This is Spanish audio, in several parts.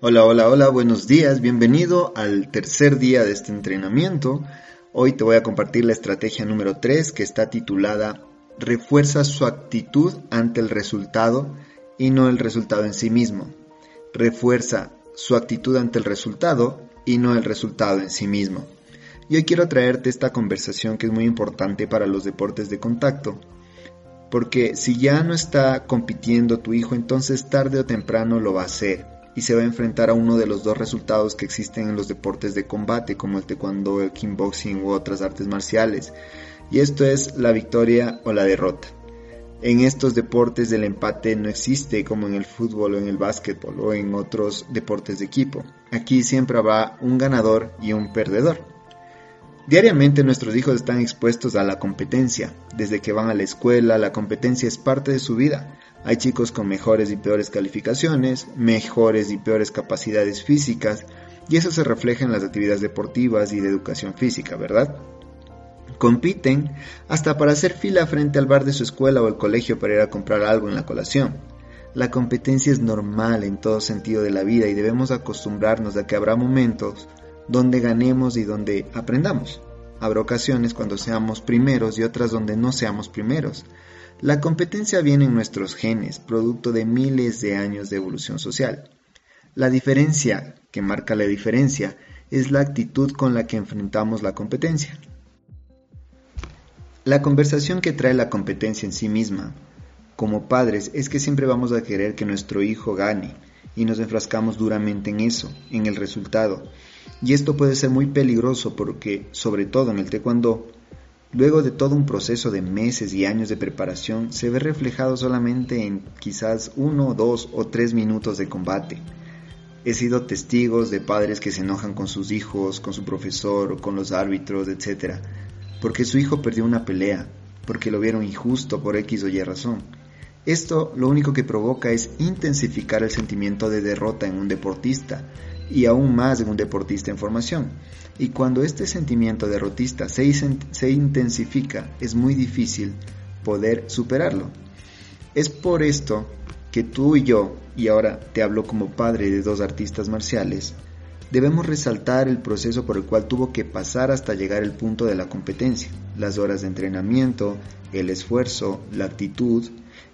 Hola, hola, hola, buenos días, bienvenido al tercer día de este entrenamiento. Hoy te voy a compartir la estrategia número 3 que está titulada Refuerza su actitud ante el resultado y no el resultado en sí mismo. Refuerza su actitud ante el resultado y no el resultado en sí mismo. Y hoy quiero traerte esta conversación que es muy importante para los deportes de contacto. Porque si ya no está compitiendo tu hijo, entonces tarde o temprano lo va a hacer y se va a enfrentar a uno de los dos resultados que existen en los deportes de combate como el taekwondo, el kickboxing u otras artes marciales. Y esto es la victoria o la derrota. En estos deportes el empate no existe como en el fútbol o en el básquetbol o en otros deportes de equipo. Aquí siempre habrá un ganador y un perdedor. Diariamente nuestros hijos están expuestos a la competencia. Desde que van a la escuela, la competencia es parte de su vida. Hay chicos con mejores y peores calificaciones, mejores y peores capacidades físicas, y eso se refleja en las actividades deportivas y de educación física, ¿verdad? Compiten hasta para hacer fila frente al bar de su escuela o el colegio para ir a comprar algo en la colación. La competencia es normal en todo sentido de la vida y debemos acostumbrarnos a que habrá momentos donde ganemos y donde aprendamos. Habrá ocasiones cuando seamos primeros y otras donde no seamos primeros. La competencia viene en nuestros genes, producto de miles de años de evolución social. La diferencia que marca la diferencia es la actitud con la que enfrentamos la competencia. La conversación que trae la competencia en sí misma, como padres, es que siempre vamos a querer que nuestro hijo gane y nos enfrascamos duramente en eso, en el resultado. Y esto puede ser muy peligroso porque, sobre todo en el taekwondo, Luego de todo un proceso de meses y años de preparación, se ve reflejado solamente en quizás uno, dos o tres minutos de combate. He sido testigos de padres que se enojan con sus hijos, con su profesor con los árbitros, etc. Porque su hijo perdió una pelea, porque lo vieron injusto por X o Y razón. Esto lo único que provoca es intensificar el sentimiento de derrota en un deportista y aún más en un deportista en formación. Y cuando este sentimiento derrotista se, se intensifica, es muy difícil poder superarlo. Es por esto que tú y yo, y ahora te hablo como padre de dos artistas marciales, debemos resaltar el proceso por el cual tuvo que pasar hasta llegar al punto de la competencia, las horas de entrenamiento, el esfuerzo, la actitud,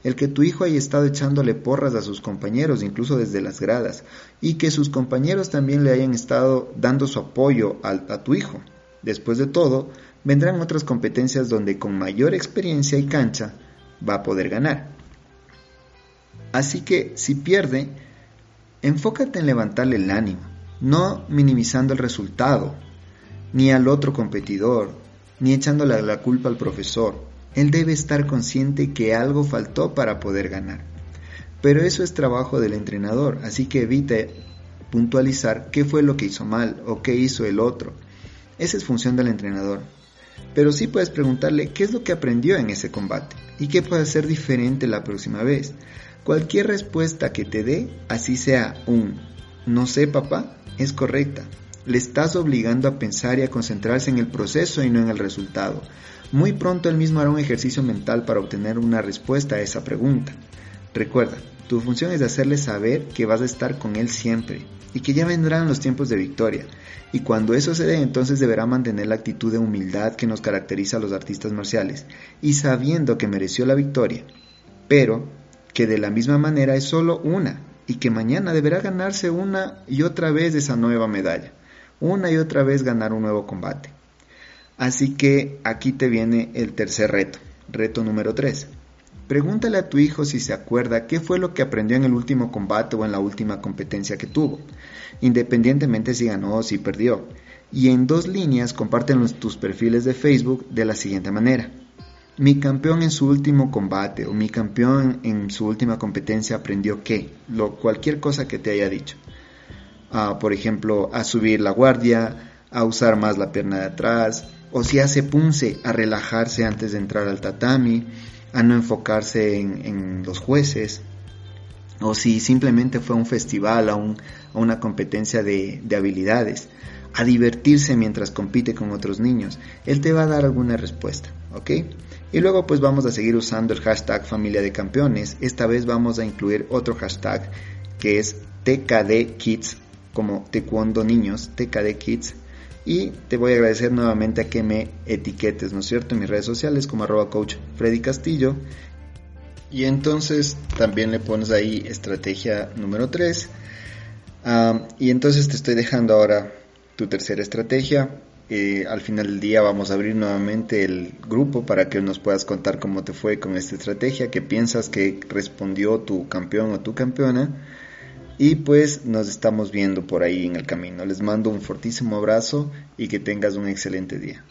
el que tu hijo haya estado echándole porras a sus compañeros, incluso desde las gradas, y que sus compañeros también le hayan estado dando su apoyo a, a tu hijo. Después de todo, vendrán otras competencias donde con mayor experiencia y cancha va a poder ganar. Así que si pierde, enfócate en levantarle el ánimo, no minimizando el resultado, ni al otro competidor, ni echándole la culpa al profesor. Él debe estar consciente que algo faltó para poder ganar. Pero eso es trabajo del entrenador, así que evite puntualizar qué fue lo que hizo mal o qué hizo el otro. Esa es función del entrenador. Pero sí puedes preguntarle qué es lo que aprendió en ese combate y qué puede hacer diferente la próxima vez. Cualquier respuesta que te dé, así sea un no sé papá, es correcta. Le estás obligando a pensar y a concentrarse en el proceso y no en el resultado. Muy pronto él mismo hará un ejercicio mental para obtener una respuesta a esa pregunta. Recuerda, tu función es hacerle saber que vas a estar con él siempre y que ya vendrán los tiempos de victoria. Y cuando eso se dé, entonces deberá mantener la actitud de humildad que nos caracteriza a los artistas marciales y sabiendo que mereció la victoria, pero que de la misma manera es solo una y que mañana deberá ganarse una y otra vez esa nueva medalla, una y otra vez ganar un nuevo combate. Así que aquí te viene el tercer reto, reto número 3. Pregúntale a tu hijo si se acuerda qué fue lo que aprendió en el último combate o en la última competencia que tuvo, independientemente si ganó o si perdió. Y en dos líneas compártenlos tus perfiles de Facebook de la siguiente manera. Mi campeón en su último combate o mi campeón en su última competencia aprendió qué, lo, cualquier cosa que te haya dicho. por ejemplo, a subir la guardia, a usar más la pierna de atrás, o si hace punce, a relajarse antes de entrar al tatami, a no enfocarse en, los jueces, o si simplemente fue a un festival, a, una competencia de, de habilidades, a divertirse mientras compite con otros niños, él te va a dar alguna respuesta, ¿ok? Y luego pues vamos a seguir usando el hashtag familia de campeones. Esta vez vamos a incluir otro hashtag que es TKD Kids, como Taekwondo Niños, TKD Kids. Y te voy a agradecer nuevamente a que me etiquetes, ¿no es cierto?, en mis redes sociales como arroba coach Freddy Castillo. Y entonces también le pones ahí estrategia número 3. Ah, y entonces te estoy dejando ahora tu tercera estrategia. Eh, al final del día vamos a abrir nuevamente el grupo para que nos puedas contar cómo te fue con esta estrategia, qué piensas que respondió tu campeón o tu campeona. Y pues nos estamos viendo por ahí en el camino. Les mando un fortísimo abrazo y que tengas un excelente día.